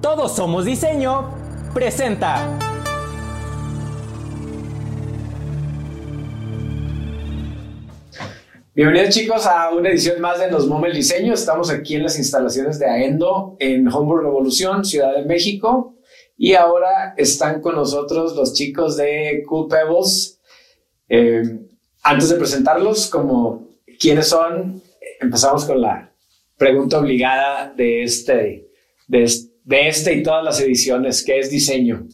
Todos somos diseño. Presenta. Bienvenidos chicos a una edición más de Nos Mome el Diseño. Estamos aquí en las instalaciones de Aendo en Homburg Revolución, Ciudad de México. Y ahora están con nosotros los chicos de Cool Pebbles. Eh, antes de presentarlos, como quiénes son, empezamos con la pregunta obligada de este, de, de este y todas las ediciones, ¿qué es diseño?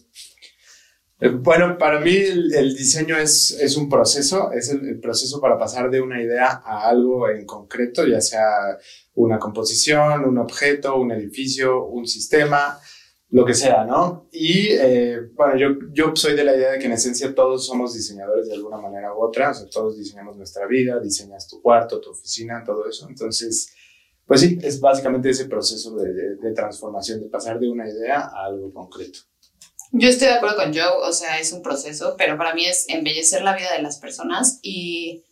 Eh, bueno, para mí el, diseño es, es, un proceso, es el, proceso para pasar de una idea a algo en concreto, ya sea una composición, un objeto, un edificio, un sistema, lo que sea, ¿no? Y eh, bueno, yo, yo soy de la idea de que en esencia todos somos diseñadores de alguna manera u otra, todos diseñamos nuestra vida, diseñas tu cuarto, tu oficina, todo eso. Entonces, pues sí, es básicamente ese proceso de, de, transformación, de pasar de una idea a algo concreto. Yo estoy de acuerdo con Joe, o sea, es un proceso, pero para mí es embellecer la vida de las personas y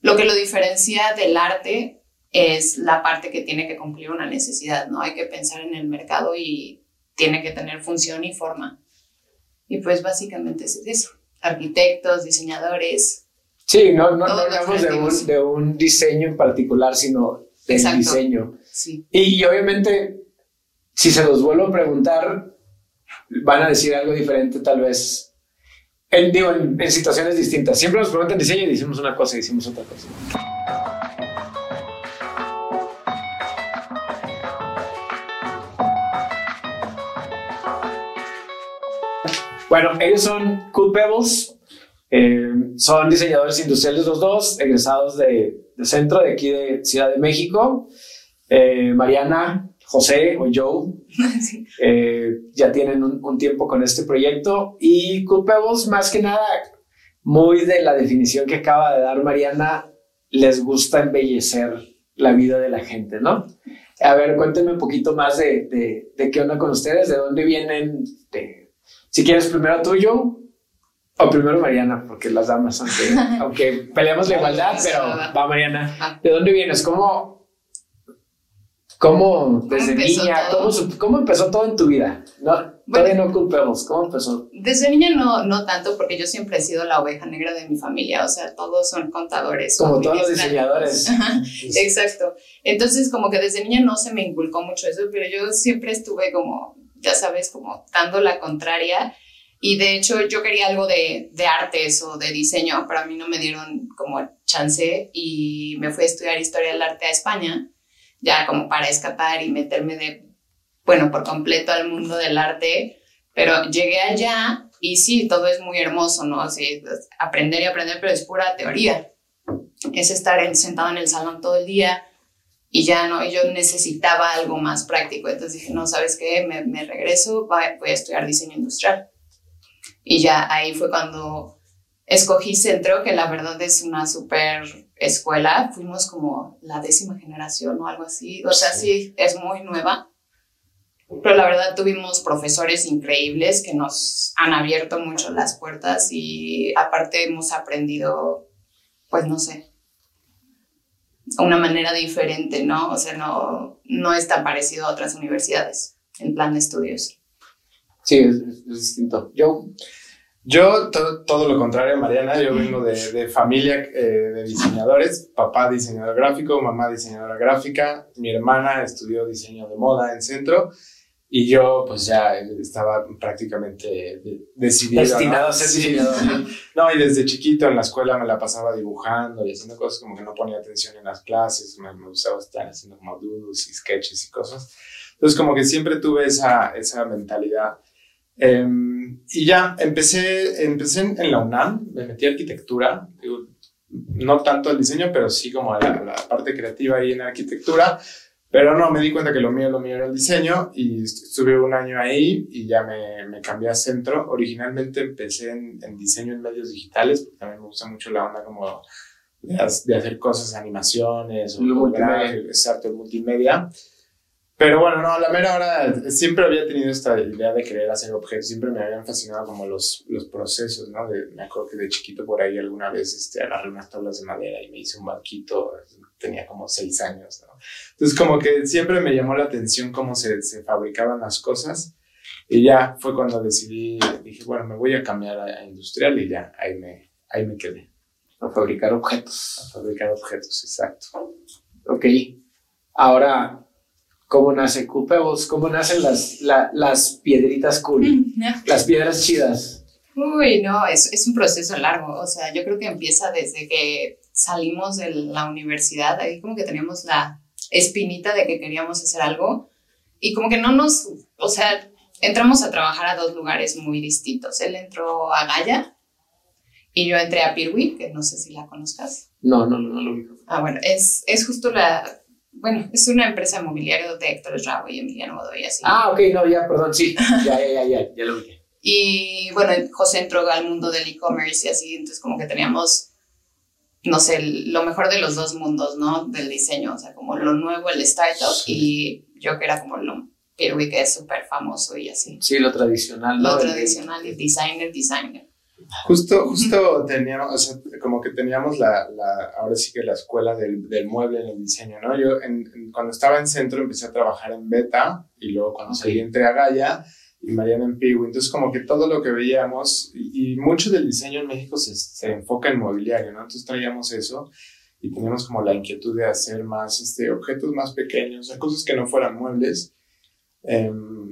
lo que lo diferencia del arte es la parte que tiene que cumplir una necesidad, ¿no? Hay que pensar en el mercado y tiene que tener función y forma. Y pues básicamente es eso. Arquitectos, diseñadores. Sí, no, no, hablamos de un, de un, diseño en particular, sino del diseño. Sí. Y, obviamente, si se los vuelvo a preguntar, van a decir algo diferente tal vez. En, digo, en, en situaciones distintas. Siempre nos preguntan diseño y decimos una cosa y decimos otra cosa. Bueno, ellos son Cool Pebbles, eh, son diseñadores industriales los dos, egresados de, centro de aquí de Ciudad de México. Eh, Mariana, José o Joe eh, ya tienen un, tiempo con este proyecto y Cool Pebbles, más que nada, muy de la definición que acaba de dar Mariana, les gusta embellecer la vida de la gente, ¿no? A ver, cuéntenme un poquito más de, de, de qué onda con ustedes, de dónde vienen, de si quieres primero tuyo o primero Mariana, porque las damas, aunque, aunque peleamos la igualdad, pero va Mariana. Ah. ¿De dónde vienes? ¿Cómo, cómo desde niña, cómo, cómo, empezó todo en tu vida? No, todavía no culpemos, ¿cómo empezó? Desde niña no, no tanto, porque yo siempre he sido la oveja negra de mi familia, o sea, todos son contadores. Como todos los diseñadores. Exacto. Entonces, como que desde niña no se me inculcó mucho eso, pero yo siempre estuve como ya sabes, como dando la contraria. Y de hecho yo quería algo de, de artes o de diseño, pero a mí no me dieron como chance y me fui a estudiar historia del arte a España, ya como para escapar y meterme de, bueno, por completo al mundo del arte. Pero llegué allá y sí, todo es muy hermoso, ¿no? Así, aprender y aprender, pero es pura teoría. Es estar sentado en el salón todo el día, y ya no, yo necesitaba algo más práctico. Entonces dije, no, ¿sabes qué? Me, me regreso, voy a estudiar diseño industrial. Y ya ahí fue cuando escogí Centro, que la verdad es una súper escuela. Fuimos como la décima generación o algo así. O sea, sí, es muy nueva. Pero la verdad tuvimos profesores increíbles que nos han abierto mucho las puertas y aparte hemos aprendido, pues no sé, una manera diferente, ¿no? O sea, no, no es tan parecido a otras universidades en plan de estudios. Sí, es, distinto. Yo, yo todo lo contrario, Mariana, yo vengo de, de familia eh, de diseñadores, papá diseñador gráfico, mamá diseñadora gráfica, mi hermana estudió diseño de moda en centro y yo, pues ya estaba prácticamente decidido. Destinado a ser diseñador. no, y desde chiquito en la escuela me la pasaba dibujando y haciendo cosas como que no ponía atención en las clases, me, gustaba estar haciendo como doodles y sketches y cosas. Entonces, como que siempre tuve esa, esa mentalidad. Em, y ya empecé, empecé en, la UNAM, me metí a arquitectura, no tanto el diseño, pero sí como la, la parte creativa ahí en arquitectura pero no, me di cuenta que lo mío, lo mío era el diseño y estuve un año ahí y ya me, me cambié a centro. Originalmente empecé en, en, diseño en medios digitales, porque también me gusta mucho la onda como de, hacer cosas, animaciones, o multimedia. exacto, multimedia. Pero bueno, no, la mera hora siempre había tenido esta idea de querer hacer objetos, siempre me habían fascinado como los, los procesos, ¿no? De, me acuerdo que de chiquito por ahí alguna vez este, agarré unas tablas de madera y me hice un banquito, tenía como seis años, ¿no? Entonces como que siempre me llamó la atención cómo se, se fabricaban las cosas y ya fue cuando decidí, dije, bueno, me voy a cambiar a, a industrial y ya, ahí me, ahí me quedé. A fabricar objetos. A fabricar objetos, exacto. Ok. Ahora, ¿cómo nace Cool Pebbles? ¿Cómo nacen las, la- las piedritas cool? Las piedras chidas. Uy, no, es, es un proceso largo. O sea, yo creo que empieza desde que salimos de la universidad. Ahí como que teníamos la espinita de que queríamos hacer algo. Y como que no nos, o sea, entramos a trabajar a dos lugares muy distintos. Él entró a Gaia y yo entré a Pirwi, que no sé si la conozcas. No, no, no, no lo ubico. Ah, bueno, es, es justo la, bueno, es una empresa inmobiliaria de Héctor Rabo y Emiliano Godoy, así. Ah, ok, no, ya, perdón, sí. Ya, ya, ya, ya, ya lo ubiqué. Y bueno, José entró al mundo del e-commerce y así, entonces como que teníamos, no sé, lo mejor de los dos mundos, ¿no? Del diseño, o sea, como lo nuevo, el startup, y yo que era como lo Pirwi, que es súper famoso y así. Sí, lo tradicional. Lo El- tradicional y designer, designer. Justo, justo teníamos, o sea, como que teníamos la, la, ahora sí que la escuela del, del mueble en el diseño, ¿no? Yo en- en- cuando estaba en centro empecé a trabajar en Beta y luego cuando Ok. salí entré a Gaia y Mariana en Piwi. Entonces como que todo lo que veíamos y, y mucho del diseño en México se, se enfoca en mobiliario, ¿no? Entonces traíamos eso y teníamos como la inquietud de hacer más este, objetos más pequeños, o sea, cosas que no fueran muebles. Em,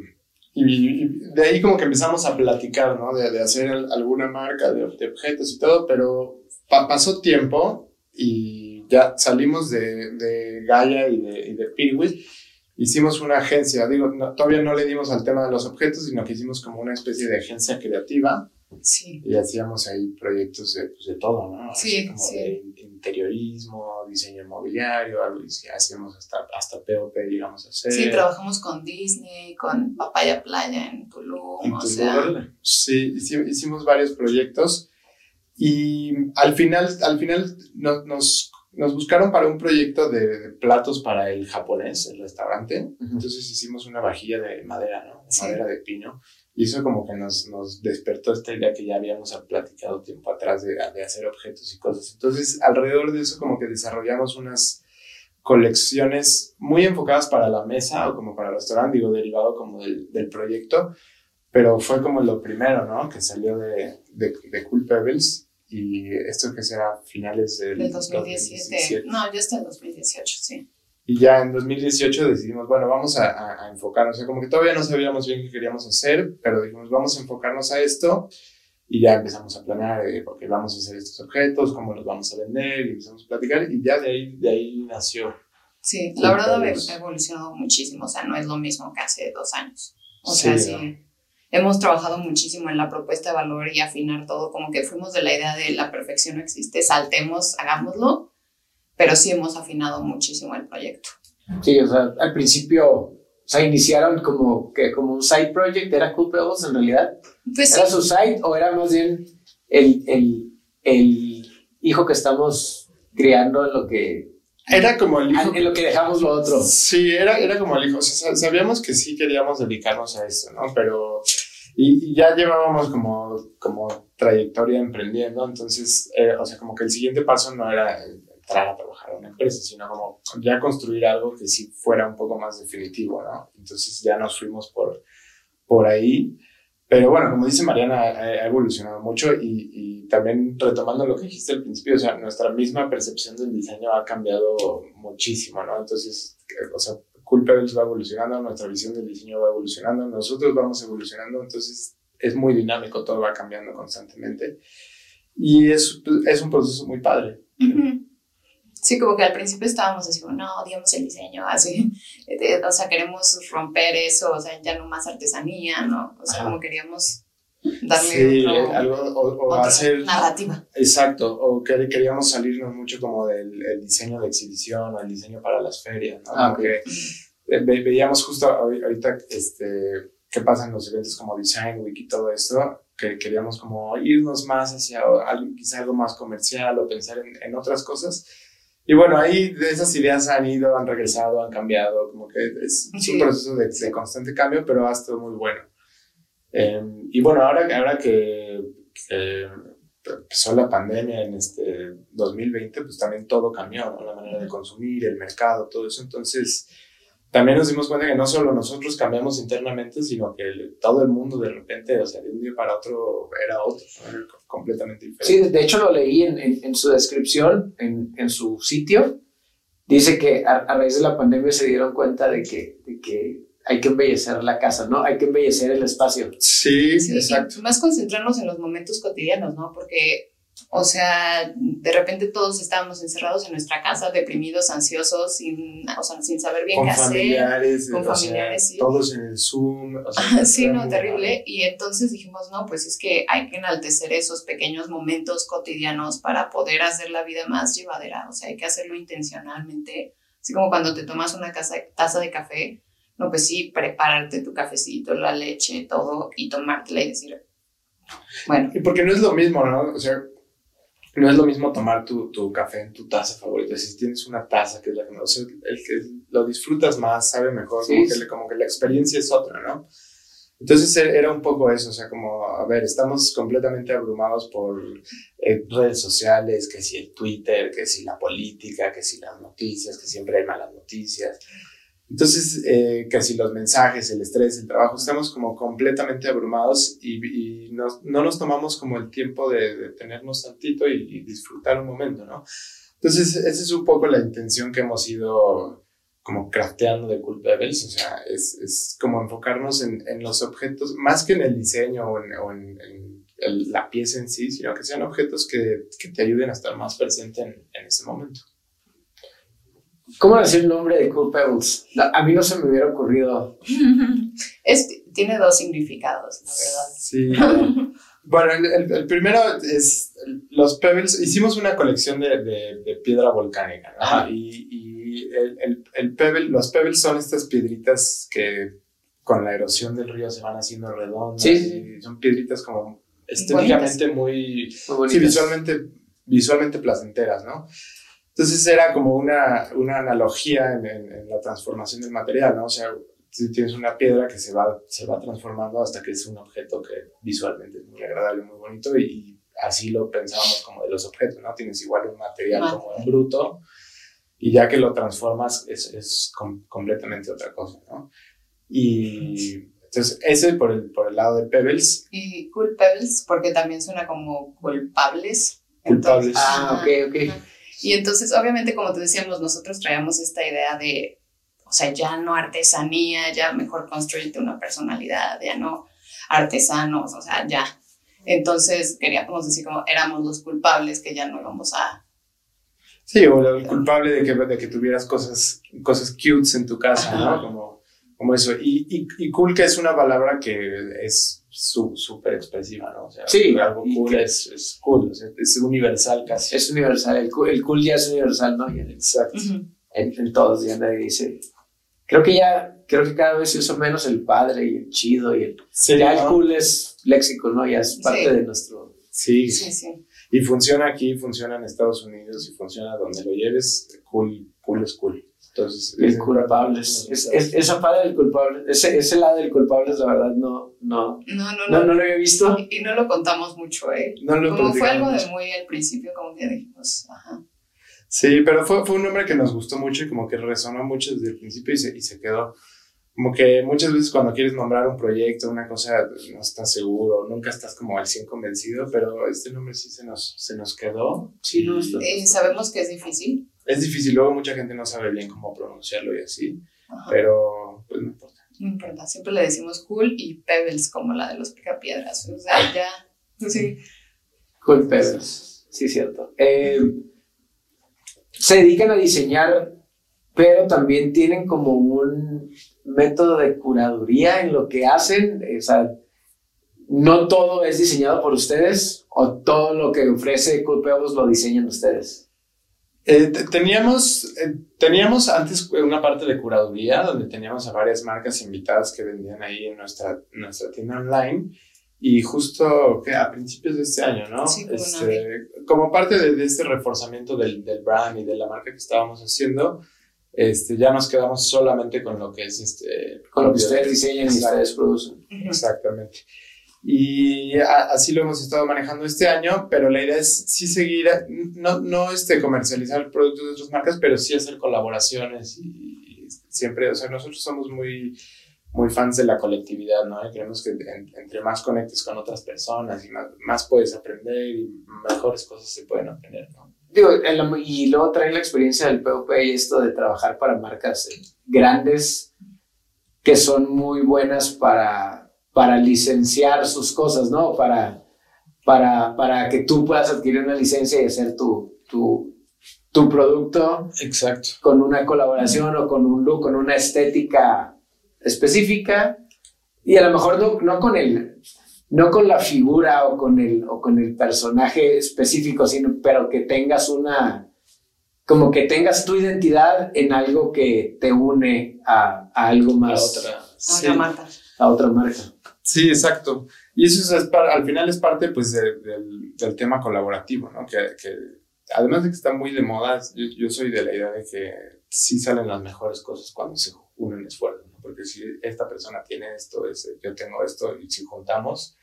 y, y de ahí como que empezamos a platicar, ¿no? De, de hacer al- alguna marca de, de objetos y todo, pero pa- pasó tiempo y ya salimos de, de Gaia y de, y de Pirwis. Hicimos una agencia, digo, no- todavía no le dimos al tema de los objetos, sino que hicimos como una especie de agencia creativa Sí. y hacíamos ahí proyectos de, pues, de todo, ¿no? Sí, Así como sí. Interiorismo, diseño inmobiliario, algo, y sí, hacíamos hasta, hasta POP, digamos, a hacer. Sí, trabajamos con Disney, con Papaya Playa en Tulum, En o Tulum. sea, Sí, hici- hicimos varios proyectos y al final, al final no- nos, nos buscaron para un proyecto de, de platos para el japonés, el restaurante. Entonces hicimos una vajilla de madera, ¿no? De Sí. madera de pino. Y eso como que nos, nos despertó esta idea que ya habíamos platicado tiempo atrás de, de hacer objetos y cosas. Entonces, alrededor de eso como que desarrollamos unas colecciones muy enfocadas para la mesa o como para el restaurante, digo, derivado como del, del proyecto, pero fue como lo primero, ¿no? Que salió de, de, de Cool Pebbles y esto que será finales del, del 2017. 2017. No, yo hasta el 2018, sí. Y ya en 2018 decidimos, bueno, vamos a, a, a enfocarnos, o sea, como que todavía no sabíamos bien qué queríamos hacer, pero dijimos, vamos a enfocarnos a esto y ya empezamos a planear, eh, porque vamos a hacer estos objetos, cómo los vamos a vender y empezamos a platicar y ya de ahí, de ahí nació. Sí, la verdad ha evolucionado muchísimo, o sea, no es lo mismo que hace dos años. O Sí, sea, ¿no? sí, hemos trabajado muchísimo en la propuesta de valor y afinar todo, como que fuimos de la idea de la perfección no existe, saltemos, hagámoslo, pero sí hemos afinado muchísimo el proyecto. Sí, o sea, al principio, o sea, iniciaron como, que, como un side project, ¿era Cool Pebbles en realidad? Pues sí, ¿Era su side o era más bien el, el, el hijo que estamos criando en lo que, Era como el hijo... en lo que dejamos lo otro? Sí, era, era como el hijo. O sea, sa- sabíamos que sí queríamos dedicarnos a esto, ¿no? Pero. Y, y ya llevábamos como, como trayectoria emprendiendo, entonces, eh, o sea, como que el siguiente paso no era entrar a trabajar en una empresa, sino como ya construir algo que sí fuera un poco más definitivo, ¿no? Entonces ya nos fuimos por, por ahí. Pero bueno, como dice Mariana, ha, evolucionado mucho y, y también retomando lo que dijiste al principio, o sea, nuestra misma percepción del diseño ha cambiado muchísimo, ¿no? Entonces, o sea, Cool Pebbles va evolucionando, nuestra visión del diseño va evolucionando, nosotros vamos evolucionando, entonces es muy dinámico, todo va cambiando constantemente y es, es un proceso muy padre. Ujú. Sí, como que al principio estábamos así, no, odiamos el diseño, así, o sea, queremos romper eso, o sea, ya no más artesanía, ¿no? O sea, Ajá. como queríamos darle Sí, otro- eh, algo, o, o otra hacer... narrativa. Exacto, o que queríamos salirnos mucho como del el diseño de exhibición o el diseño para las ferias, ¿no? Ah, que eh, ve- veíamos justo ahori- ahorita este, qué pasa en los eventos como Design Week y todo esto, que queríamos como irnos más hacia algo, quizá algo más comercial o pensar en, en otras cosas. Y bueno, ahí de esas ideas han ido, han regresado, han cambiado, como que es, Sí. un proceso de, de constante cambio, pero ha estado muy bueno. Eh, y bueno, ahora, ahora que, que empezó la pandemia en este 2020, pues también todo cambió, ¿no? La manera de consumir, el mercado, todo eso. Entonces, también nos dimos cuenta que no solo nosotros cambiamos internamente, sino que el- todo el mundo de repente, o sea, de un día para otro era otro, completamente diferente. Sí, de hecho lo leí en, en- en su descripción, en, en su sitio. Dice que a, a raíz de la pandemia se dieron cuenta de que, de que hay que embellecer la casa, ¿no? Hay que embellecer el espacio. Sí, Sí, exacto. y más concentrarnos en los momentos cotidianos, ¿no? Porque, o sea, de repente todos estábamos encerrados en nuestra casa, deprimidos, ansiosos, sin, o sea, sin saber bien con qué hacer. familiares, con o sea, familiares, sí. todos en el Zoom. o sea, Sí, no, terrible. Y entonces dijimos, no, pues es que hay que enaltecer esos pequeños momentos cotidianos para poder hacer la vida más llevadera. O sea, hay que hacerlo intencionalmente. Así como cuando te tomas una casa- taza de café, no, pues sí, prepararte tu cafecito, la leche, todo, y tomártela y decir, bueno, Y porque no es lo mismo, ¿no? O sea, no es lo mismo tomar tu, tu café en tu taza favorita. Si tienes una taza que es la que o sea, el que lo disfrutas más, sabe mejor, Sí, como, que, como que la experiencia es otra, ¿no? Entonces e- era un poco eso, o sea, como, a ver, estamos completamente abrumados por eh, redes sociales, que si el Twitter, que si la política, que si las noticias, que siempre hay malas noticias. Entonces, eh, que si los mensajes, el estrés, el trabajo, estamos como completamente abrumados y, no nos tomamos como el tiempo de detenernos tantito y, disfrutar un momento, ¿no? Entonces, esa es un poco la intención que hemos ido como crafteando de Cool Pebbles, o sea, es, como enfocarnos en, en los objetos, más que en el diseño o en, la pieza en sí, sino que sean objetos que, que te ayuden a estar más presente en, en ese momento. ¿Cómo nació el nombre de Cool Pebbles? No, a mí no se me hubiera ocurrido. es, tiene dos significados, la verdad. Sí. bueno, el, el- el primero es los pebbles. Hicimos una colección de, de- de piedra volcánica, ¿no? Ajá. Y, y el, el, el pebble, los pebbles son estas piedritas que con la erosión del río se van haciendo redondas. Sí, y son piedritas como estéticamente muy, Muy sí, visualmente, visualmente placenteras, ¿no? Entonces era como una, una analogía en, en- en la transformación del material, ¿no? O sea, si tienes una piedra que se va, se va transformando hasta que es un objeto que visualmente es muy agradable, muy bonito, y, y así lo pensábamos como de los objetos, ¿no? Tienes igual un material Ah. como en bruto, y ya que lo transformas es, es com- completamente otra cosa, ¿no? Y entonces ese por el, por el lado de Pebbles, Y Cool Pebbles, porque también suena como culpables. Culpables. Entonces, Ah, ok, ok. Y entonces, obviamente, como te decíamos, nosotros traíamos esta idea de, o sea, ya no artesanía, ya mejor construirte una personalidad, ya no artesanos, o sea, ya. Entonces, queríamos decir como éramos los culpables que ya no íbamos a... Sí, o el culpable de que, de que tuvieras cosas, cosas cutes en tu casa, ¿no? Como, como eso. Y, y, y cool que es una palabra que es su- súper expresiva, ¿no? O sea, Sí, algo cool es, es cool, o sea, es universal casi. Es universal. El cool, el cool ya es universal, ¿no? Ya Exacto. en, en todos, ya nadie dice. Creo que ya, creo que cada vez se usa menos el padre y el chido y el. Sí, ya ¿no? el cool es léxico, ¿no? Ya es parte Sí. de nuestro. Sí, Sí, sí. y funciona aquí, funciona en Estados Unidos y funciona donde lo lleves, cool, cool es cool. Entonces, El es- culpable. Es, es, es- esa parte del culpable. Ese, ese lado del culpable, la verdad, no, no, No, no, no, no. no lo había visto. Y, y no lo contamos mucho, ¿eh? no lo Como fue algo de muy al principio, como que dijimos, ajá. Sí, pero fue, fue un nombre que nos gustó mucho y como que resonó mucho desde el principio y se, y se quedó. Como que muchas veces cuando quieres nombrar un proyecto, una cosa, no estás seguro, nunca estás como al 100 convencido, pero este nombre sí se nos, se nos quedó. Sí, no, Eh, sabemos que es difícil. Es difícil, luego mucha gente no sabe bien cómo pronunciarlo y así, Ajá. pero pues no importa. No importa, siempre le decimos cool y pebbles como la de los picapiedras. O sea, ya, sí. Cool Pebbles. Sí, cierto. Eh, se dedican a diseñar, pero también tienen como un método de curaduría en lo que hacen. O sea, no todo es diseñado por ustedes o todo lo que ofrece Cool Pebbles lo diseñan ustedes. Eh, te- teníamos, eh, teníamos antes una parte de curaduría donde teníamos a varias marcas invitadas que vendían ahí en nuestra, nuestra tienda online Y justo que a principios de este año, ¿no? Sí, este, como parte de, de este reforzamiento del, del brand y de la marca que estábamos haciendo, este, ya nos quedamos solamente con lo que es este... Con lo que ustedes diseñan y ustedes producen. Exactamente. Y a- así lo hemos estado manejando este año, pero la idea es sí seguir, no, no este, comercializar productos de otras marcas, pero sí hacer colaboraciones y, y siempre, o sea, nosotros somos muy, muy fans de la colectividad, ¿no? Y creemos que en- entre más conectes con otras personas y más, más puedes aprender y mejores cosas se pueden obtener, ¿no? Digo, en la- y luego traen la experiencia del POP y esto de trabajar para marcas grandes que son muy buenas para, para licenciar sus cosas, ¿no? Para, para, para que tú puedas adquirir una licencia y hacer tu, tu, tu producto Exacto. con una colaboración o con un look, con una estética específica y a lo mejor no, no con el no con la figura o con el o con el personaje específico, sino pero que tengas una como que tengas tu identidad en algo que te une a, a algo más otra. A la marca. a otra marca. Sí, exacto. Y eso es, al final es parte pues de- del, del tema colaborativo, ¿no? Que, que además de que está muy de moda, yo, yo soy de la idea de que sí salen las mejores cosas cuando se unen esfuerzos, ¿no? Porque si esta persona tiene esto, ese, yo tengo esto, y si juntamos,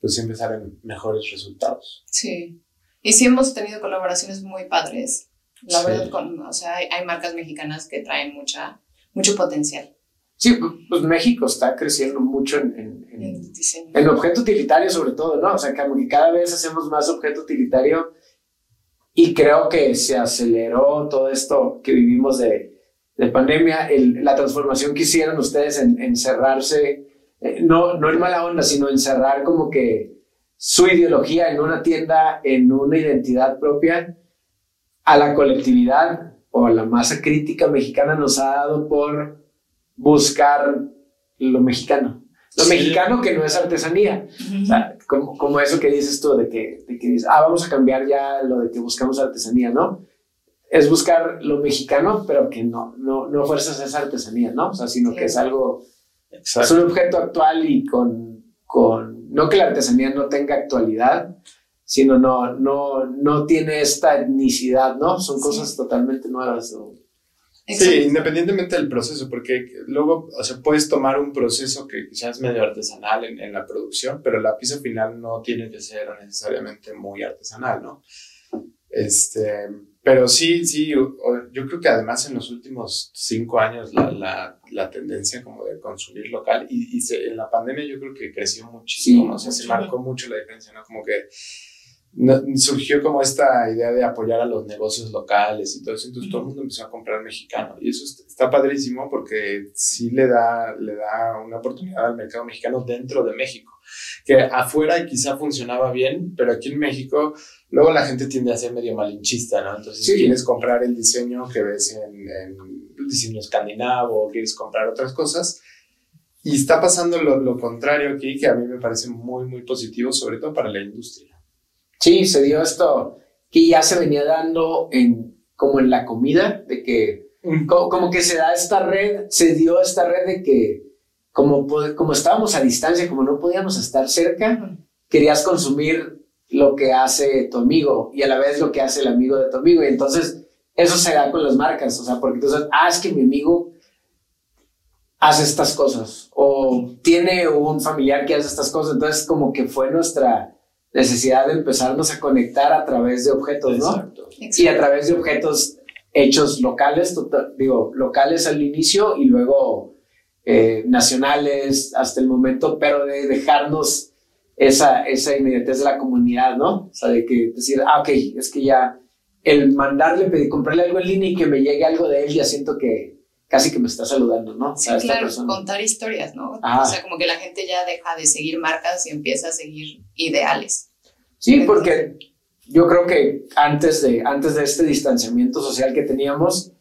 pues siempre salen mejores resultados. Sí. Y sí hemos tenido colaboraciones muy padres. La Sí. verdad, con, o sea, hay, hay marcas mexicanas que traen mucha, mucho potencial Sí, pues México está creciendo mucho en, en- en- en diseño. En objeto utilitario sobre todo, ¿no? O sea, como que cada vez hacemos más objeto utilitario y creo que se aceleró todo esto que vivimos de, de pandemia, el- la transformación que hicieron ustedes en encerrarse, eh, no, no en mala onda, sino encerrar como que su ideología en una tienda, en una identidad propia, a la colectividad o a la masa crítica mexicana nos ha dado por buscar lo mexicano. Lo Sí. mexicano que no es artesanía. O sea, como, como eso que dices tú, de que, de que dices, ah, vamos a cambiar ya lo de que buscamos artesanía, ¿no? Es buscar lo mexicano, pero que no, no, no fuerzas esa artesanía, ¿no? O sea, sino que es algo, es un objeto actual y con, con, no que la artesanía no tenga actualidad, sino no, no, no tiene esta etnicidad, ¿no? Son Sí. cosas totalmente nuevas. ¿no? Sí, independientemente del proceso, porque luego, o sea, puedes tomar un proceso que quizás es medio artesanal en, en la producción, pero la pieza final no tiene que ser necesariamente muy artesanal, ¿no? Este, pero sí, sí, yo creo que además en los últimos cinco años la, la, la tendencia como de consumir local y, y se- en la pandemia yo creo que creció muchísimo, Sí, ¿no? o sea, se marcó mucho la diferencia, ¿no? Como que no- surgió como esta idea de apoyar a los negocios locales y todo eso, entonces todo el mundo empezó a comprar mexicano y eso est- está padrísimo porque sí le da, le da una oportunidad al mercado mexicano dentro de México, que afuera quizá funcionaba bien, pero aquí en México luego la gente tiende a ser medio malinchista, ¿no? Entonces Sí. quieres comprar el diseño que ves en, en el diseño escandinavo, quieres comprar otras cosas. Y está pasando lo, lo contrario aquí, que a mí me parece muy, muy positivo, sobre todo para la industria. Sí, se dio esto que ya se venía dando en, como en la comida, de que como, como que se da esta red, se dio esta red de que como, como estábamos a distancia, como no podíamos estar cerca, querías consumir lo que hace tu amigo y a la vez lo que hace el amigo de tu amigo. Y entonces eso se da con las marcas, o sea, porque tú sabes, ah, es que mi amigo hace estas cosas o tiene un familiar que hace estas cosas. Entonces como que fue nuestra necesidad de empezarnos a conectar a través de objetos, ¿no? Exacto. y a través de objetos hechos locales, tota- digo, locales al inicio y luego eh, nacionales hasta el momento, pero de dejarnos esa, esa inmediatez de la comunidad, ¿no? O sea, de que decir, ah, ok, es que ya el mandarle, pedir, comprarle algo en línea y que me llegue algo de él, ya siento que casi que me está saludando, ¿no? Sí, claro, persona. contar historias, ¿no? O sea, como que la gente ya deja de seguir marcas y empieza a seguir ideales. Sí, porque yo creo que antes de, antes de este distanciamiento social que teníamos,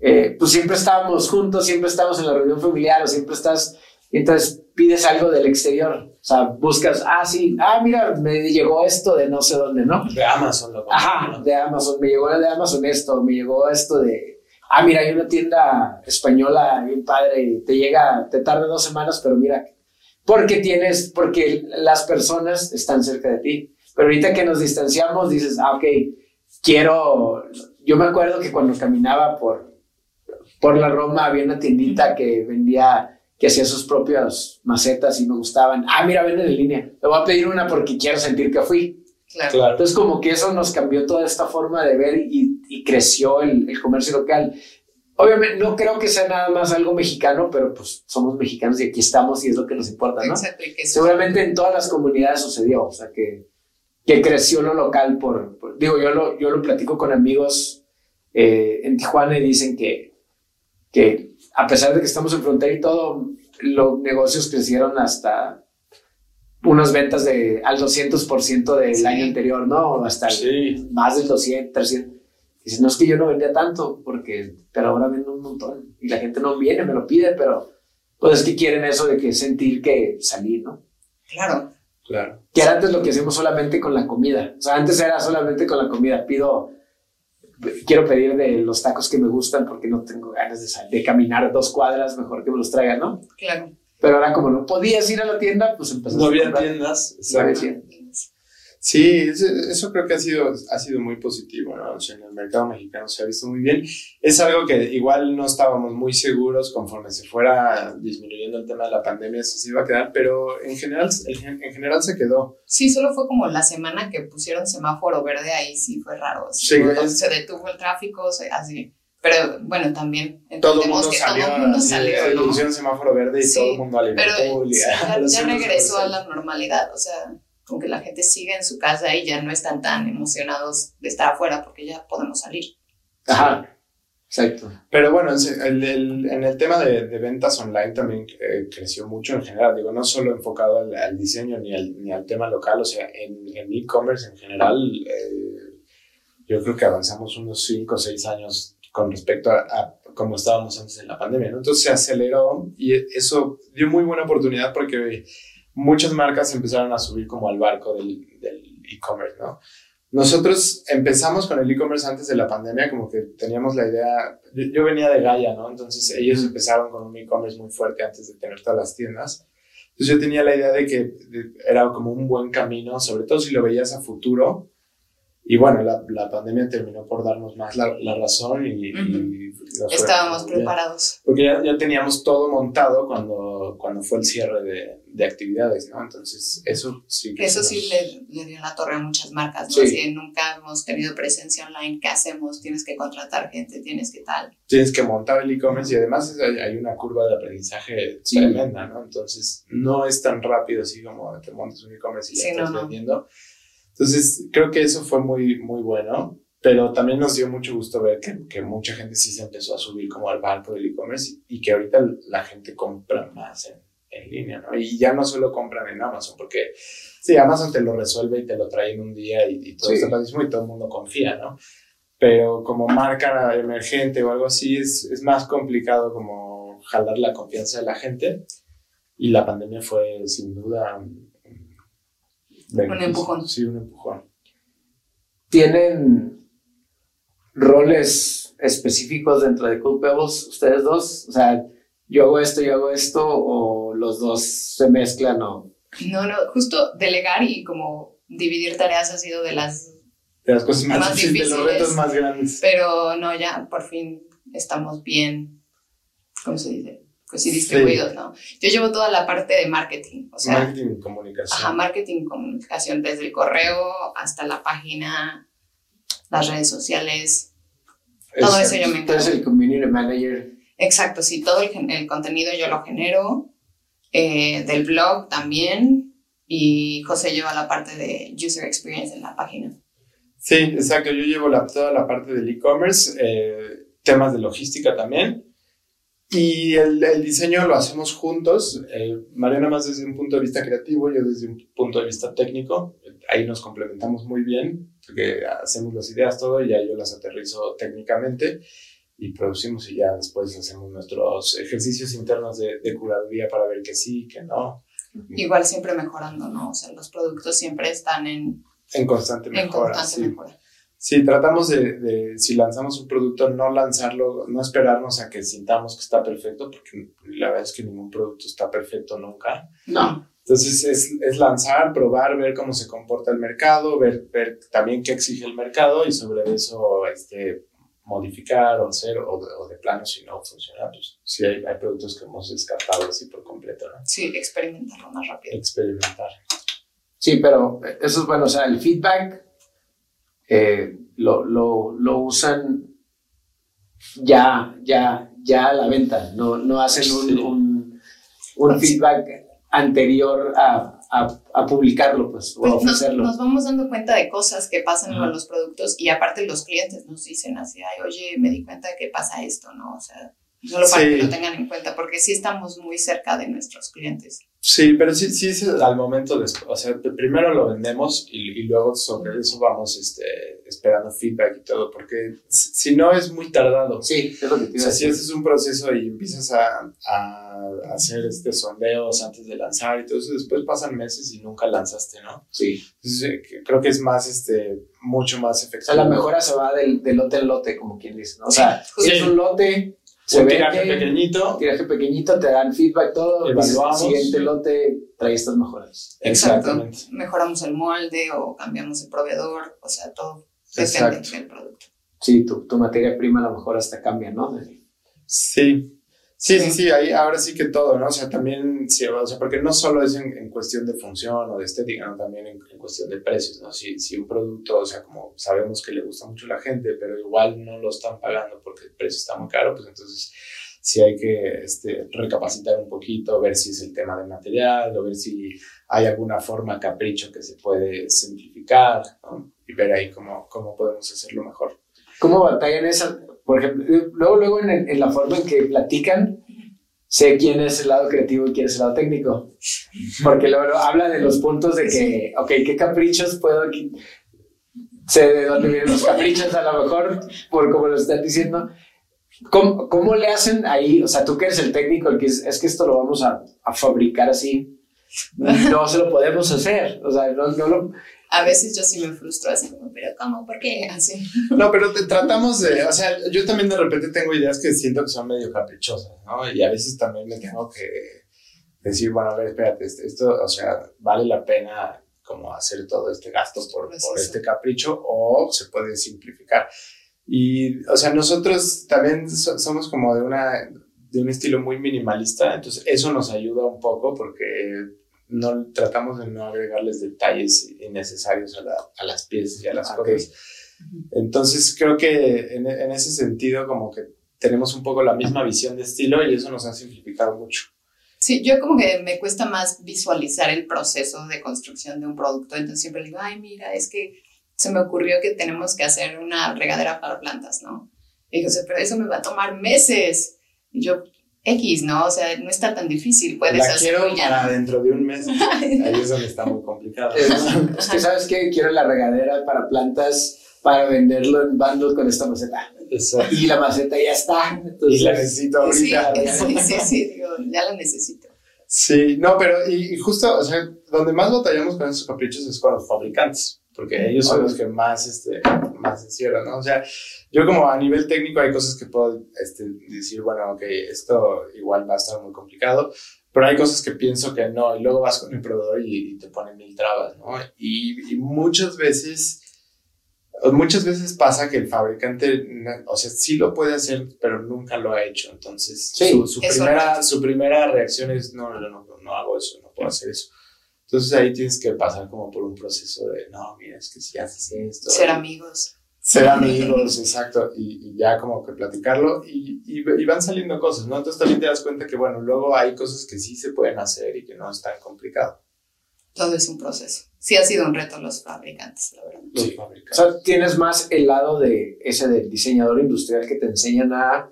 eh, pues siempre estábamos juntos, siempre estábamos en la reunión familiar o siempre estás, y entonces pides algo del exterior. O sea, buscas, ah, sí, ah, mira, me llegó esto de no sé dónde, ¿no? De Amazon lo Ajá, de Amazon, me llegó de Amazon esto, me llegó esto de, ah, mira, hay una tienda española bien padre, te llega, te tarda dos semanas, pero mira. porque tienes, porque las personas están cerca de ti. Pero ahorita que nos distanciamos, dices, ah, ok, quiero, yo me acuerdo que cuando caminaba por, por la Roma había una tiendita que vendía, que hacía sus propias macetas y me gustaban. Ah, mira, venden en línea. Le voy a pedir una porque quiero sentir que fui. Claro. Entonces, como que eso nos cambió toda esta forma de ver y, y creció el, el, comercio local. Obviamente, no creo que sea nada más algo mexicano, pero pues somos mexicanos y aquí estamos y es lo que nos importa, ¿no? Exacto, que Seguramente en todas las comunidades sucedió, o sea, que, que creció lo local por, por- digo, yo lo, yo lo platico con amigos eh, en Tijuana y dicen que, que a pesar de que estamos en frontera y todo, los negocios crecieron hasta unas ventas de al 200% del Sí. año anterior, ¿no? O hasta Sí. más del 200, 300. Dice, no es que yo no vendía tanto, porque, pero ahora vendo un montón. Y la gente no viene, me lo pide, pero pues es que quieren eso de que sentir que salí, ¿no? Claro. Claro. Que era antes lo que hacíamos solamente con la comida. O sea, antes era solamente con la comida. Pido, quiero pedir de los tacos que me gustan porque no tengo ganas de, sal- de caminar dos cuadras, mejor que me los traigan, ¿no? Claro. Pero ahora como no podías ir a la tienda, pues empezaste No a comprar. tiendas. No había tiendas. Sí, eso, eso creo que ha sido, ha sido muy positivo, ¿no? O sea, en el mercado mexicano se ha visto muy bien. Es algo que igual no estábamos muy seguros conforme se fuera disminuyendo el tema de la pandemia, si se iba a quedar, pero en general, en, en general se quedó. Sí, solo fue como la semana que pusieron semáforo verde, ahí sí fue raro. Sí, es- se detuvo el tráfico, así. Pero bueno, también Todo el mundo que salió, todo el mundo salió, ¿no? pusieron semáforo verde y Sí, todo el mundo a Pero y sí, ya, ya regresó a la normalidad, o sea, como que la gente sigue en su casa y ya no están tan emocionados de estar afuera porque ya podemos salir. Ajá, exacto. Pero bueno, en, el, el- en el tema de, de ventas online también eh, creció mucho en general. Digo, no solo enfocado al, al diseño ni al, ni al tema local, o sea, en en e-commerce en general, eh, yo creo que avanzamos unos 5 o 6 años con respecto a, a cómo estábamos antes de la pandemia, ¿no? Entonces se aceleró y eso dio muy buena oportunidad porque muchas marcas empezaron a subir como al barco del e-commerce, ¿no? Nosotros empezamos con el e-commerce antes de la pandemia, como que teníamos la idea, yo, yo venía de Gaia, ¿no? Entonces ellos empezaron con un e-commerce muy fuerte antes de tener todas las tiendas. Entonces yo tenía la idea de que era como un buen camino, sobre todo si lo veías a futuro. Y bueno, la, la pandemia terminó por darnos más la, la razón y, Estábamos preparados. Porque ya, ya teníamos todo montado cuando, cuando fue el cierre de, de actividades, ¿no? Entonces eso sí que... Eso sí le, le dio la torre a muchas marcas, ¿no? Sí. Así de, nunca hemos tenido presencia online, ¿qué hacemos? Tienes que contratar gente, tienes que tal. tienes que montar el e-commerce y además hay, una curva de aprendizaje Sí. tremenda, ¿no? Entonces no es tan rápido así como te montas un e-commerce y ya Sí, estás no, no. Entonces creo que eso fue muy, muy bueno, pero también nos dio mucho gusto ver que, que mucha gente sí se empezó a subir como al barco del e-commerce y, que ahorita la gente compra más en, en línea, ¿no? Y ya no solo compran en Amazon, porque sí, Amazon te lo resuelve y te lo trae en un día y, y todo Sí. está padrísimo y todo el mundo confía, ¿no? pero como marca emergente o algo así es, es más complicado como jalar la confianza de la gente y la pandemia fue sin duda un, beneficio. empujón. Sí, un empujón. ¿Tienen roles específicos dentro de Cool Pebbles, ustedes dos? O sea, yo hago esto, yo hago esto, o los dos se mezclan o... No, no, justo delegar y como dividir tareas ha sido de las... De las cosas más, Más difíciles, de los retos más grandes. Pero no, ya por fin estamos bien, ¿cómo se dice? Pues sí, distribuidos, ¿no? Yo llevo toda la parte de marketing, o sea, Marketing y comunicación. Ajá, marketing, comunicación, desde el correo hasta la página, las redes sociales. Todo eso yo me Tú encargo. el community manager. Exacto, sí, todo el, gen- el contenido yo lo genero, eh, del blog también, y José lleva la parte de user experience en la página. Sí, exacto. Yo llevo la, toda la parte del e-commerce, eh, temas de logística también. Y el, el diseño lo hacemos juntos. Eh, Mariana más desde un punto de vista creativo, yo desde un punto de vista técnico. Ahí nos complementamos muy bien, porque hacemos las ideas todo y ya yo las aterrizo técnicamente y producimos y ya después hacemos nuestros ejercicios internos de, de curaduría para ver que sí, que no, Igual siempre mejorando, ¿no? O sea, los productos siempre están en, en constante en mejora. constante sí. mejora. Sí, tratamos de, de, si lanzamos un producto, no lanzarlo, no esperarnos a que sintamos que está perfecto, porque la verdad es que ningún producto está perfecto nunca. No. Entonces es, es lanzar, probar, ver cómo se comporta el mercado, ver, ver también qué exige el mercado y sobre eso este, modificar o hacer, o, o, de plano si no funciona, pues sí hay, hay, productos que hemos descartado así por completo, ¿no? Sí, experimentarlo más rápido. Experimentar. Sí, pero eso es bueno, o sea, el feedback eh, lo, lo, lo, usan ya, ya, ya a la venta, no, no hacen un, sí. un, un feedback anterior a, a, a, publicarlo, pues, o pues a ofrecerlo. Nos, nos, vamos dando cuenta de cosas que pasan con los productos y aparte los clientes nos dicen así, ay, oye, me di cuenta de que pasa esto, ¿no? O sea, solo para sí. que lo tengan en cuenta, porque sí estamos muy cerca de nuestros clientes. Sí, pero sí, sí es al momento de, o sea, primero lo vendemos y, y luego sobre eso vamos este, esperando feedback y todo, porque si no es muy tardado. Sí, es lo que te o sea, si haces un proceso y empiezas a, a, hacer este sondeos antes de lanzar y todo eso, después pasan meses y nunca lanzaste, ¿no? Sí. Entonces, creo que es más, este, mucho más efectivo. O sea, la mejora se va del, del lote en lote, como quien dice, ¿no? O sea, sí. si es un lote se un tiraje que, pequeñito. Tiraje pequeñito, te dan feedback, todo. Evaluamos. Siguiente lote trae estas mejoras. Exactamente. Mejoramos el molde o cambiamos el proveedor, o sea, todo depende Exacto. del producto. Sí, tu, tu, materia prima a lo mejor hasta cambia, ¿no? Sí. Sí, sí, sí, ahí ahora sí que todo, ¿no? O sea, también, sí, o sea, porque no solo es en, en cuestión de función o de estética, ¿no? También en, en, cuestión de precios, ¿no? Si, si un producto, o sea, como sabemos que le gusta mucho a la gente, pero igual no lo están pagando porque el precio está muy caro, pues entonces sí hay que este, recapacitar un poquito, ver si es el tema de material, o ver si hay alguna forma capricho que se puede simplificar, ¿no? Y ver ahí cómo, cómo podemos hacerlo mejor. ¿Cómo batallan esa? Por ejemplo, luego, luego en, en, la forma en que platican, sé quién es el lado creativo y quién es el lado técnico. Porque luego habla de los puntos de que, ok, ¿qué caprichos puedo aquí? Sé de dónde vienen los caprichos, a lo mejor, por como lo están diciendo. ¿Cómo, ¿Cómo, le hacen ahí? O sea, tú que eres el técnico, el que es, es que esto lo vamos a, a, fabricar así. No se lo podemos hacer. O sea, no, no lo, a veces yo sí me frustro así como, pero ¿cómo? ¿Por qué? Así. No, pero te tratamos de, o sea, yo también de repente tengo ideas que siento que son medio caprichosas, ¿no? Y a veces también me tengo que decir, bueno, a ver, espérate, esto, o sea, vale la pena como hacer todo este gasto por, por este capricho o se puede simplificar. Y, o sea, nosotros también so, somos como de una, de un estilo muy minimalista, entonces eso nos ayuda un poco porque no tratamos de no agregarles detalles innecesarios a, la, a las piezas y a las okay. cosas. Entonces creo que en, en, ese sentido como que tenemos un poco la misma visión de estilo y eso nos ha simplificado mucho. Sí, yo como que me cuesta más visualizar el proceso de construcción de un producto, entonces siempre digo, ay, mira, es que se me ocurrió que tenemos que hacer una regadera para plantas, ¿no? Y yo, pero eso me va a tomar meses. Y yo, X, ¿no? O sea, no está tan difícil, puedes la quiero ya. para dentro de un mes. Ahí es donde está muy complicado. Es, es que, ¿sabes qué? Quiero la regadera para plantas para venderlo en bundle con esta maceta. Exacto. Y la maceta ya está. Entonces, y la necesito ahorita. Sí, sí, sí, sí, digo, ya la necesito. Sí, no, pero y, y, justo, o sea, donde más batallamos con esos caprichos es con los fabricantes, porque ellos son los que más, este, más encierran, ¿no? O sea, yo como a nivel técnico hay cosas que puedo este, decir, bueno, ok, esto igual va a estar muy complicado, pero hay cosas que pienso que no, y luego vas con el proveedor y, y te ponen mil trabas, ¿no? Y, y, muchas veces, muchas veces pasa que el fabricante, o sea, sí lo puede hacer, pero nunca lo ha hecho, entonces sí, su, su primera, su primera reacción es, no, no, no, no hago eso, no puedo hacer eso. Entonces ahí tienes que pasar como por un proceso de, no, mira, es que si haces esto. Ser amigos ser amigos, exacto, y, y, ya como que platicarlo y, y, y, van saliendo cosas, ¿no? Entonces también te das cuenta que, bueno, luego hay cosas que sí se pueden hacer y que no es tan complicado. Todo es un proceso. Sí ha sido un reto los fabricantes, la verdad. Los sí. fabricantes. O sea, tienes más el lado de ese del diseñador industrial que te enseñan a,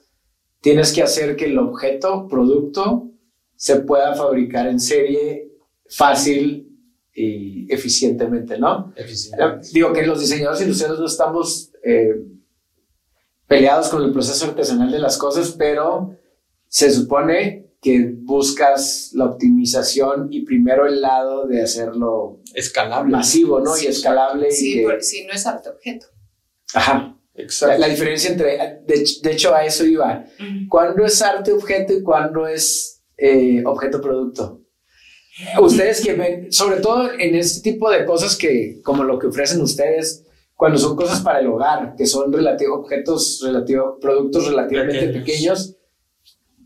tienes que hacer que el objeto, producto, se pueda fabricar en serie fácil y eficientemente, ¿no? Eficientemente. Digo que los diseñadores industriales no estamos eh, peleados con el proceso artesanal de las cosas, pero se supone que buscas la optimización y primero el lado de hacerlo escalable, masivo, ¿no? Sí, y escalable. Sí, y que, si no es arte objeto. Ajá. La, Exacto. la diferencia entre, de, de hecho a eso iba. ¿cuándo es arte objeto y cuándo es eh, objeto producto? Ustedes que ven, sobre todo en este tipo de cosas que, como lo que ofrecen ustedes, cuando son cosas para el hogar, que son relativo, objetos relativos, productos relativamente Pequeños.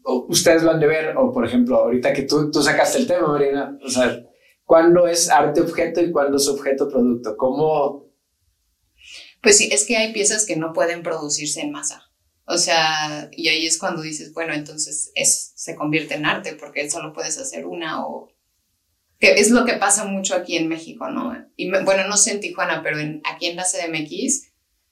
ustedes lo han de ver, o por ejemplo, ahorita que tú, tú sacaste el tema, Marina, o sea, ¿cuándo es arte objeto y cuándo es objeto producto? ¿Cómo? Pues sí, es que hay piezas que no pueden producirse en masa. O sea, y ahí es cuando dices, bueno, entonces es, se convierte en arte porque solo puedes hacer una o... Que es lo que pasa mucho aquí en México, ¿no? Y me- bueno, no sé en Tijuana, pero en, aquí en la CDMX,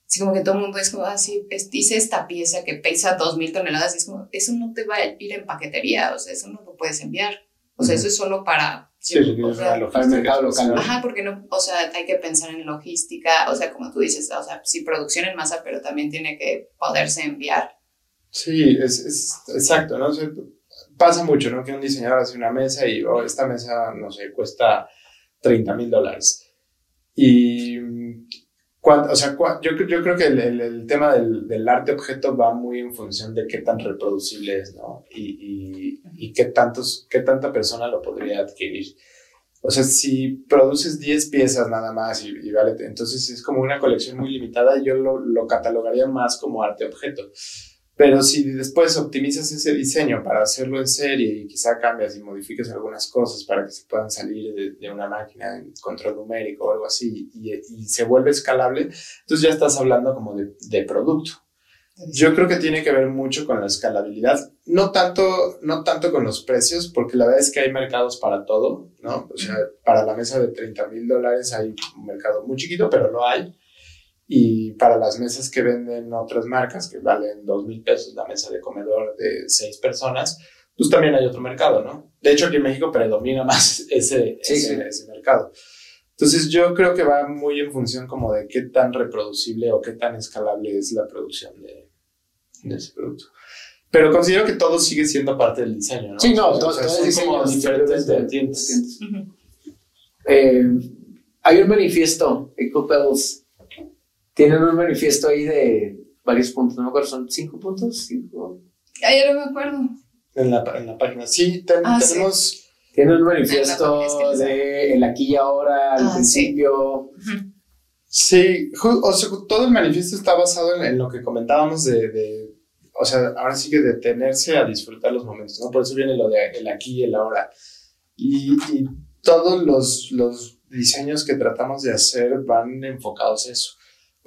así como que todo el mundo es como, así, dice esta pieza que pesa dos mil toneladas y es como, eso no te va a ir en paquetería, o sea, eso no lo puedes enviar. O sea, Ujú. eso es solo para... Sí, requiere o sea, logística al mercado local. Ajá, porque no, o sea, hay que pensar en logística, o sea, como tú dices, o sea, sí, producción en masa, pero también tiene que poderse enviar. Sí, es, es exacto, ¿no? O sea, pasa mucho, ¿no? Que un diseñador hace una mesa y oh, esta mesa, no sé, cuesta 30 mil dólares. Y, o sea, yo, yo creo que el, el- el tema del, del arte objeto va muy en función de qué tan reproducible es, ¿no? Y, y, y qué, tantos, qué tanta persona lo podría adquirir. O sea, si produces 10 piezas nada más y, y vale, entonces es como una colección muy limitada, yo lo, lo catalogaría más como arte objeto. Pero si después optimizas ese diseño para hacerlo en serie y quizá cambias y modificas algunas cosas para que se puedan salir de, de una máquina en control numérico o algo así y, y se vuelve escalable, entonces ya estás hablando como de, de producto. Yo creo que tiene que ver mucho con la escalabilidad, no tanto, no tanto con los precios, porque la verdad es que hay mercados para todo, ¿no? O sea, para la mesa de 30 mil dólares hay un mercado muy chiquito, pero lo hay. Y para las mesas que venden otras marcas, que valen 2 mil pesos la mesa de comedor de 6 personas, pues también hay otro mercado, ¿no? De hecho, aquí en México predomina más ese, Sí, ese, sí. ese mercado. Entonces yo creo que va muy en función como de qué tan reproducible o qué tan escalable es la producción de, de ese producto. Pero considero que todo sigue siendo parte del diseño, ¿no? Sí, no, O sea, todo- son diseño, como diferentes vertientes. Ujú. Eh, hay un manifiesto, Eco Pebbles. Tienen un manifiesto ahí de varios puntos, no me acuerdo, son cinco puntos. Cinco. Ay, ya no me acuerdo. En la, en la página. Sí, ten- Ah, sí. tenemos... Tienen un Ah, manifiesto es que de el aquí y ahora, al Ah, sí. principio. Sí, ju- o sea, todo el manifiesto está basado en, en lo que comentábamos de, de, o sea, ahora sí que detenerse a disfrutar los momentos, ¿no? Por eso viene lo de el aquí y el ahora. Y, y todos los, los diseños que tratamos de hacer van enfocados a eso.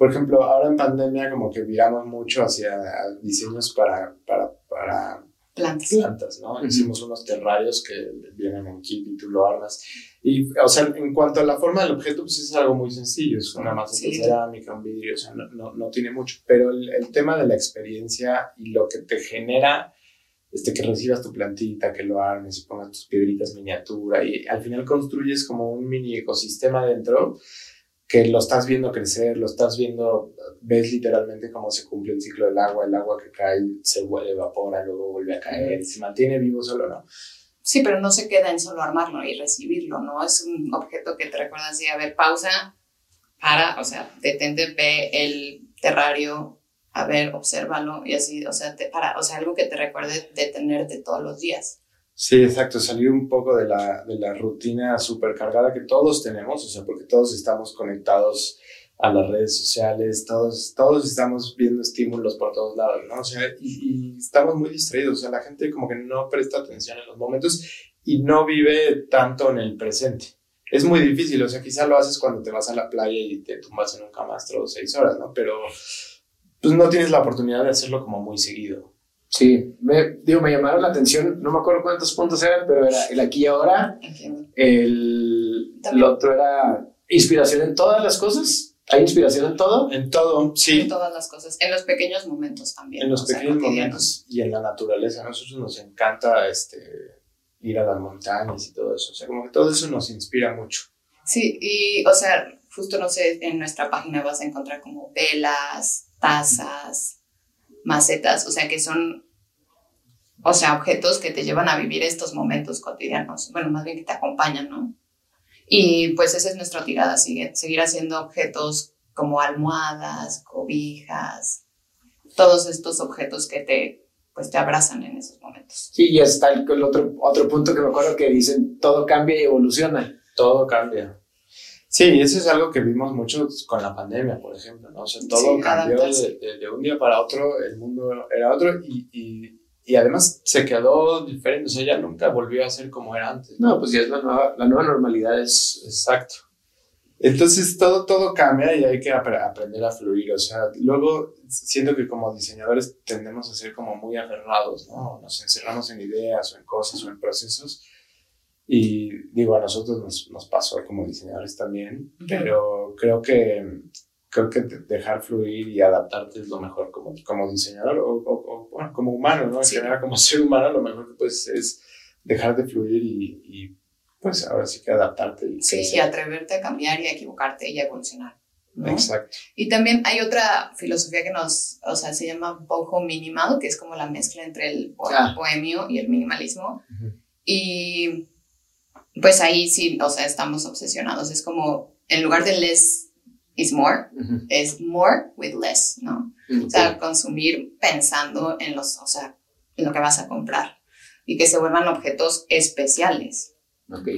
Por ejemplo, ahora en pandemia como que viramos mucho hacia diseños para, para, para Plantas. plantas, ¿no? Ujú. Hicimos unos terrarios que vienen en kit y tú lo armas. Y, o sea, en cuanto a la forma del objeto, pues es algo muy sencillo, es una masa de Sí. cerámica, un vidrio, o sea, no, no, no tiene mucho. Pero el, el tema de la experiencia y lo que te genera, este, que recibas tu plantita, que lo armes y pongas tus piedritas miniatura y al final construyes como un mini ecosistema dentro que lo estás viendo crecer, lo estás viendo, ves literalmente cómo se cumple el ciclo del agua, el agua que cae se vuelve, evapora, luego vuelve a caer, se mantiene vivo solo, ¿no? Sí, pero no se queda en solo armarlo y recibirlo, ¿no? Es un objeto que te recuerda así, a ver, pausa, para, o sea, detente, ve el terrario, a ver, obsérvalo y así, o sea, te, para, o sea, algo que te recuerde detenerte todos los días. Sí, exacto, salir un poco de la, de la rutina supercargada que todos tenemos, o sea, porque todos estamos conectados a las redes sociales, todos, todos estamos viendo estímulos por todos lados, ¿no? O sea, y, y estamos muy distraídos, o sea, la gente como que no presta atención en los momentos y no vive tanto en el presente. Es muy difícil, o sea, quizá lo haces cuando te vas a la playa y te tumbas en un camastro seis horas, ¿no? Pero pues no tienes la oportunidad de hacerlo como muy seguido. Sí, me, digo, me llamaron la atención, no me acuerdo cuántos puntos eran, pero era el aquí y ahora, el, el otro era inspiración en todas las cosas. ¿Hay inspiración en todo? En todo, sí. En todas las cosas, en los pequeños momentos también. en los sea, pequeños momentos y en la naturaleza. A nosotros nos encanta este, ir a las montañas y todo eso. O sea, como que todo eso nos inspira mucho. Sí, y, o sea, justo no sé, en nuestra página vas a encontrar como velas, tazas, macetas, o sea, que son, o sea, objetos que te llevan a vivir estos momentos cotidianos, bueno, más bien que te acompañan, ¿no? Y pues esa es nuestra tirada, sigue, seguir haciendo objetos como almohadas, cobijas, todos estos objetos que te, pues, te abrazan en esos momentos. Sí, y está el, el otro, otro punto que me acuerdo que dicen, todo cambia y evoluciona. Todo cambia. Sí, y eso es algo que vimos mucho con la pandemia, por ejemplo, ¿no? O sea, todo Sí, cambió de, de- de un día para otro, el mundo era otro y, y, y además se quedó diferente, o sea, ya nunca volvió a ser como era antes. No, pues ya es la nueva, la nueva normalidad, es... Exacto. Entonces todo, todo cambia y hay que apre- aprender a fluir. O sea, luego siento que como diseñadores tendemos a ser como muy aferrados, ¿no? Nos encerramos en ideas o en cosas o en procesos. Y digo, a nosotros nos, nos pasó como diseñadores también, pero creo que, creo que de- dejar fluir y adaptarte es lo mejor como, como diseñador o, o- o, bueno, como humano, ¿no? En Sí. general, como ser humano, lo mejor que puedes es dejar de fluir y, y, pues ahora sí que adaptarte. Y Sí, crecer. y atreverte a cambiar y a equivocarte y a evolucionar. ¿no? Exacto. Y también hay otra filosofía que nos, o sea, se llama boho minimal, que es como la mezcla entre el Ah. bohemio y el minimalismo. Y pues ahí sí, o sea, estamos obsesionados. Es como, en lugar de less is more, Ujú. es more with less, ¿no? O sea, consumir pensando en los, o sea, en lo que vas a comprar y que se vuelvan objetos especiales. Ok.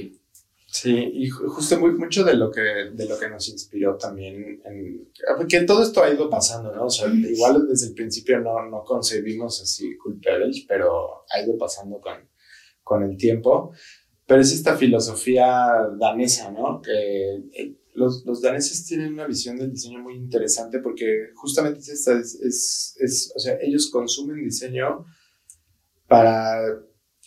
Sí, y ju- justo muy, mucho de lo, que, de lo que nos inspiró también, en, que todo esto ha ido pasando, ¿no? O sea, igual desde el principio no, no concebimos así Pebbles, pero ha ido pasando con, con el tiempo. Pero es esta filosofía danesa, ¿no? Que eh, los, los daneses tienen una visión del diseño muy interesante porque justamente es esta, es, es, es- o sea, ellos consumen diseño para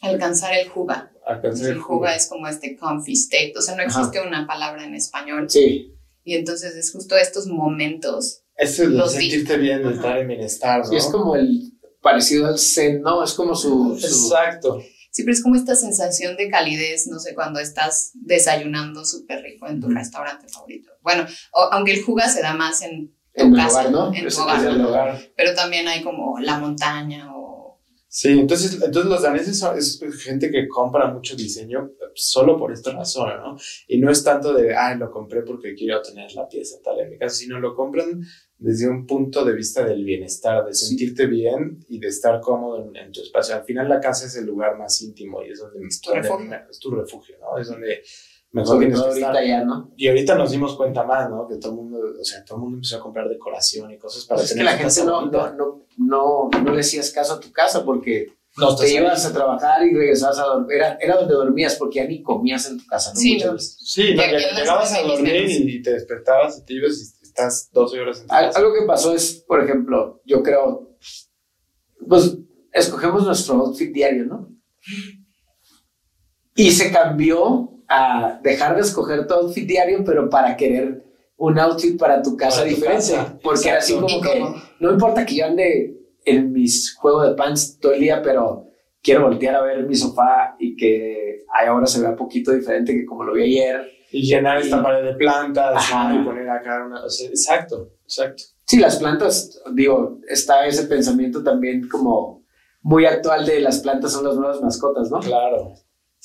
Alcanzar el juga. alcanzar El el juga es como este comfy state, o sea, no Ajá. existe una palabra en español. Sí, Y entonces es justo estos momentos. Eso es de Los sentirte bien, de Ajá. estar en bienestar, ¿no? sí, es como el parecido al zen, ¿no? Es como su... su- Exacto. Siempre es como esta sensación de calidez, no sé, cuando estás desayunando súper rico en tu restaurante favorito. Bueno, o- aunque el juga se da más en tu En el casa, hogar, ¿no? en tu hogar. pero también hay como la montaña o... Sí, entonces, entonces los daneses son es gente que compra mucho diseño solo por esta razón, ¿no? Y no es tanto de, ay, lo compré porque quiero tener la pieza tal en mi casa, sino lo compran desde un punto de vista del bienestar, de sentirte bien y de estar cómodo en, en tu espacio. Al final la casa es el lugar más íntimo y es donde es tu refugio. es tu refugio, ¿no? Es donde mejor Sobre todo ahorita estar. ya, ¿no? Y ahorita nos dimos cuenta más, ¿no? Que todo el mundo, o sea, todo el mundo empezó a comprar decoración y cosas para Pues es que tener la gente no, no, no, no, no le hacías caso a tu casa porque No, te ibas ahí. a trabajar y regresabas a dormir. Era, era donde dormías porque ya ni comías en tu casa, ¿no? Sí, Muchas veces. Sí, no, llegabas a dormir y te despertabas y te ibas y estás 12 horas en tu Al- casa. Algo que pasó es, por ejemplo, yo creo, pues escogemos nuestro outfit diario, ¿no? Y se cambió a dejar de escoger tu outfit diario, pero para querer un outfit para tu casa Para tu diferente. casa, Porque era así como Y que, no importa que yo ande en mis juegos de pants todo el día, pero quiero voltear a ver mi sofá y que ay, ahora se vea poquito diferente que como lo vi ayer. Y llenar esta Y- pared de plantas y poner acá una... o sea, exacto, exacto. Sí, las plantas, digo, está ese pensamiento también como muy actual de las plantas son las nuevas mascotas, ¿no? Claro.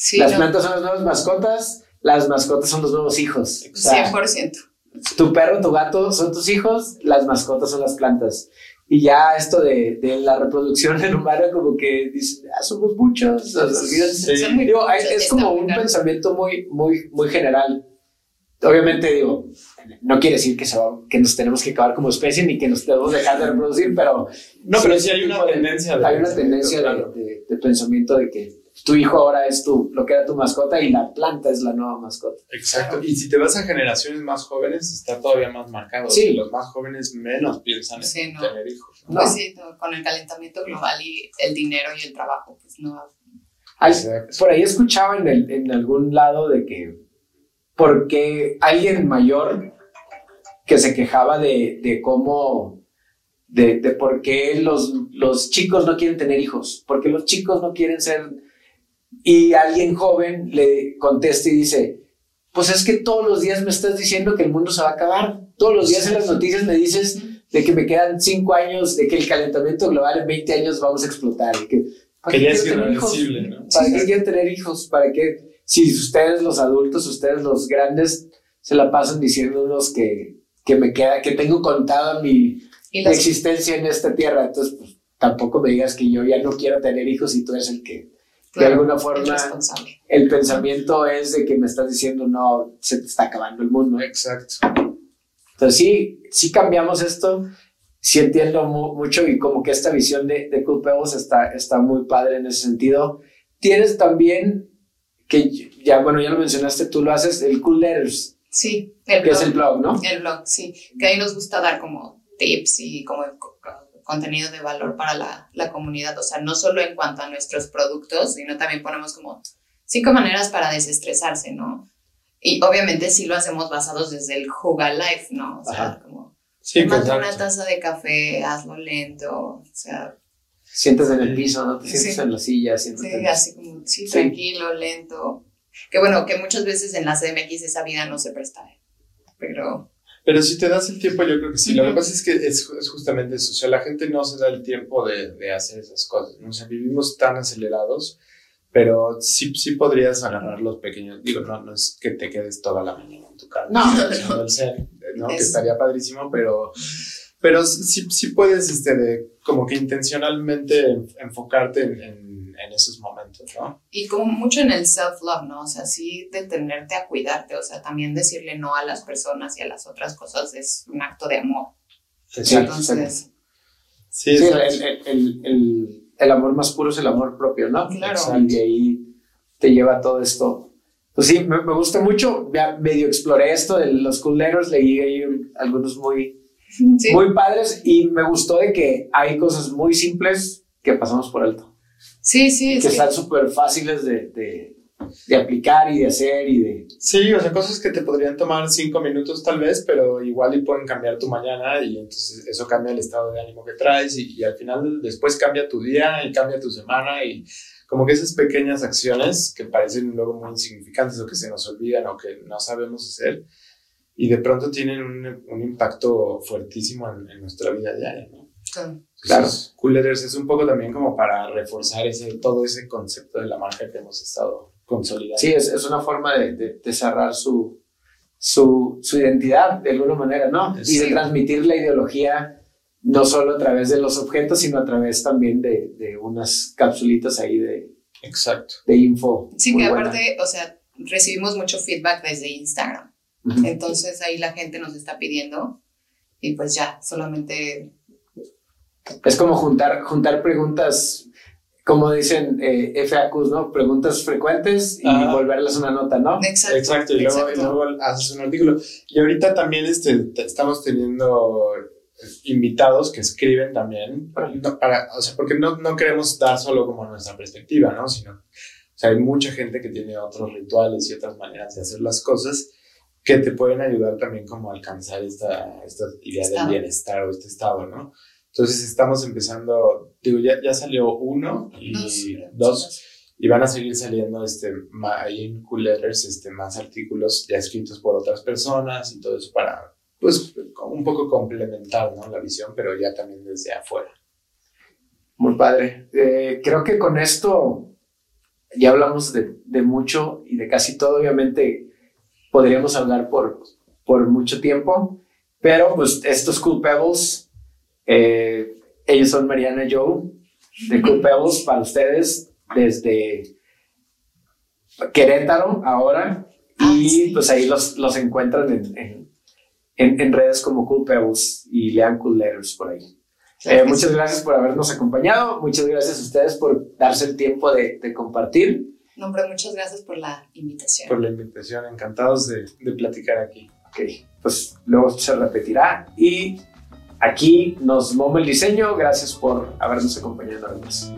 Sí, las no, plantas son las nuevas mascotas, las mascotas son los nuevos hijos. O sea, 100%. tu perro, tu gato son tus hijos, las mascotas son las plantas. Y ya esto de, de la reproducción en humana, como que dicen, ah, somos muchos. Sí. Digo, muchos, es como un pensamiento muy, muy, muy general. Obviamente, digo, no quiere decir que, se va- que nos tenemos que acabar como especie ni que nos debemos dejar de reproducir, pero No, pero sí hay una tendencia de hay una tendencia de, claro. de- de pensamiento de que tu hijo ahora es tu, lo que era tu mascota y la planta es la nueva mascota. Exacto. Y si te vas a generaciones más jóvenes, está todavía más marcado. Sí. Los más jóvenes menos piensan en no. tener hijos. ¿no? Pues sí, no, con el calentamiento global y el dinero y el trabajo, pues no. Por ahí escuchaba en, el- en algún lado de que porque alguien mayor que se quejaba de, de cómo, de, de por qué los, los chicos no quieren tener hijos, porque los chicos no quieren ser, y alguien joven le contesta y dice, pues es que todos los días me estás diciendo que el mundo se va a acabar, todos los días en las noticias me dices de que me quedan cinco años, de que el calentamiento global en 20 años vamos a explotar, que, ¿para Que qué ya es quiero tener hijos? irreversible, ¿no? ¿Para qué quieren tener hijos? ¿Para qué? Si ustedes los adultos, ustedes los grandes, se la pasan diciéndonos que, que me queda, que tengo contada mi existencia en esta tierra. Entonces, pues, tampoco me digas que yo ya no quiero tener hijos y tú eres el que, de claro, alguna el forma, el pensamiento es de que me estás diciendo, no, se te está acabando el mundo. Exacto. Entonces sí, sí cambiamos esto, sí entiendo mu- mucho y como que esta visión de, de Cool Pebbles está, está muy padre en ese sentido. Tienes también, que ya, bueno, ya lo mencionaste, tú lo haces, el Cool Letters, Sí, el que blog. es el blog, ¿no? El blog, sí. Que ahí nos gusta dar como tips y como co- co- contenido de valor para la, la comunidad. O sea, no solo en cuanto a nuestros productos, sino también ponemos como cinco maneras para desestresarse, ¿no? Y obviamente sí lo hacemos basados desde el Juga Life, ¿no? O sea, Ajá. como Sí, tómate una exacto. taza de café, hazlo lento, o sea, Sientes en el piso, ¿no? Te sientes Sí. en la silla, sientes sí, en- así como, sí, Sí. tranquilo, lento. Que bueno, que muchas veces en la CMX esa vida no se presta, ¿eh? pero Pero si te das el tiempo, yo creo que sí. Lo que pasa es que es, es justamente eso. O sea, la gente no se da el tiempo de, de hacer esas cosas. ¿no? O sea, vivimos tan acelerados, pero sí, sí podrías agarrar los pequeños. Digo, no, no es que te quedes toda la mañana en tu casa. No, el zen, ¿no? Que Es- estaría padrísimo, pero, pero sí, sí puedes, este, de, como que intencionalmente en- enfocarte en, en- en esos momentos, ¿no? Y como mucho en el self-love, ¿no? O sea, sí detenerte a cuidarte, o sea, también decirle no a las personas y a las otras cosas es un acto de amor. Sí, Entonces, Sí, Sí, exacto. el, el- el- el- el amor más puro es el amor propio, ¿no? Claro. Y ahí te lleva todo esto. Pues sí, me, me gusta mucho. Ya medio exploré esto de los cool letters, leí ahí un- algunos muy, sí, muy padres y me gustó de que hay cosas muy simples que pasamos por alto, sí, sí, que es que- están súper fáciles de, de, de aplicar y de hacer y de... Sí, o sea, cosas que te podrían tomar cinco minutos tal vez, pero igual y pueden cambiar tu mañana y entonces eso cambia el estado de ánimo que traes y, y al final después cambia tu día y cambia tu semana y como que esas pequeñas acciones que parecen luego muy insignificantes o que se nos olvidan o que no sabemos hacer y de pronto tienen un, un impacto fuertísimo en, en nuestra vida diaria, ¿no? Claro. Entonces, Cool Letters es un poco también como para reforzar ese, todo ese concepto de la marca que hemos estado consolidando. Sí, es, es una forma de, de- de cerrar su, su, su identidad de alguna manera, ¿no? Y de Sí. transmitir la ideología no solo a través de los objetos, sino a través también de, de unas capsulitas ahí de, Exacto. de info. Sí, que buena. aparte, o sea, recibimos mucho feedback desde Instagram. Ujú. Entonces ahí la gente nos está pidiendo y pues ya, solamente Es como juntar, juntar preguntas, como dicen eh, FAQs, ¿no? Preguntas frecuentes y Ajá. volverlas una nota, ¿no? Exacto. Exacto, y luego, luego haces un artículo. Y ahorita también este, te- estamos teniendo invitados que escriben también, no, para, o sea, porque no, no queremos dar solo como nuestra perspectiva, ¿no? Sino, o sea, hay mucha gente que tiene otros rituales y otras maneras de hacer las cosas que te pueden ayudar también como a alcanzar esta, esta idea Estado. del bienestar o este estado, ¿no? Entonces estamos empezando, digo, ya, ya salió uno y Dos, dos y van a seguir saliendo este, ahí en Cool Letters este, más artículos ya escritos por otras personas y todo eso para, pues, un poco complementar ¿no? la visión, pero ya también desde afuera. Muy padre. Eh, creo que con esto ya hablamos de, de mucho y de casi todo. Obviamente podríamos hablar por, por mucho tiempo, pero pues estos Cool Pebbles, eh, ellos son Mariana y Joe de Cool Pebbles para ustedes desde Querétaro ahora Ah, y pues ahí los, los encuentran en, en, en- en redes como Cool Pebbles y lean Cool Letters por ahí. Eh, muchas gracias por habernos acompañado. Muchas gracias a ustedes por darse el tiempo de, de compartir. No, hombre, muchas gracias por la invitación. Por la invitación, encantados de, de platicar aquí. Ok, pues luego se repetirá. Y aquí nos momo el diseño. Gracias por habernos acompañado además.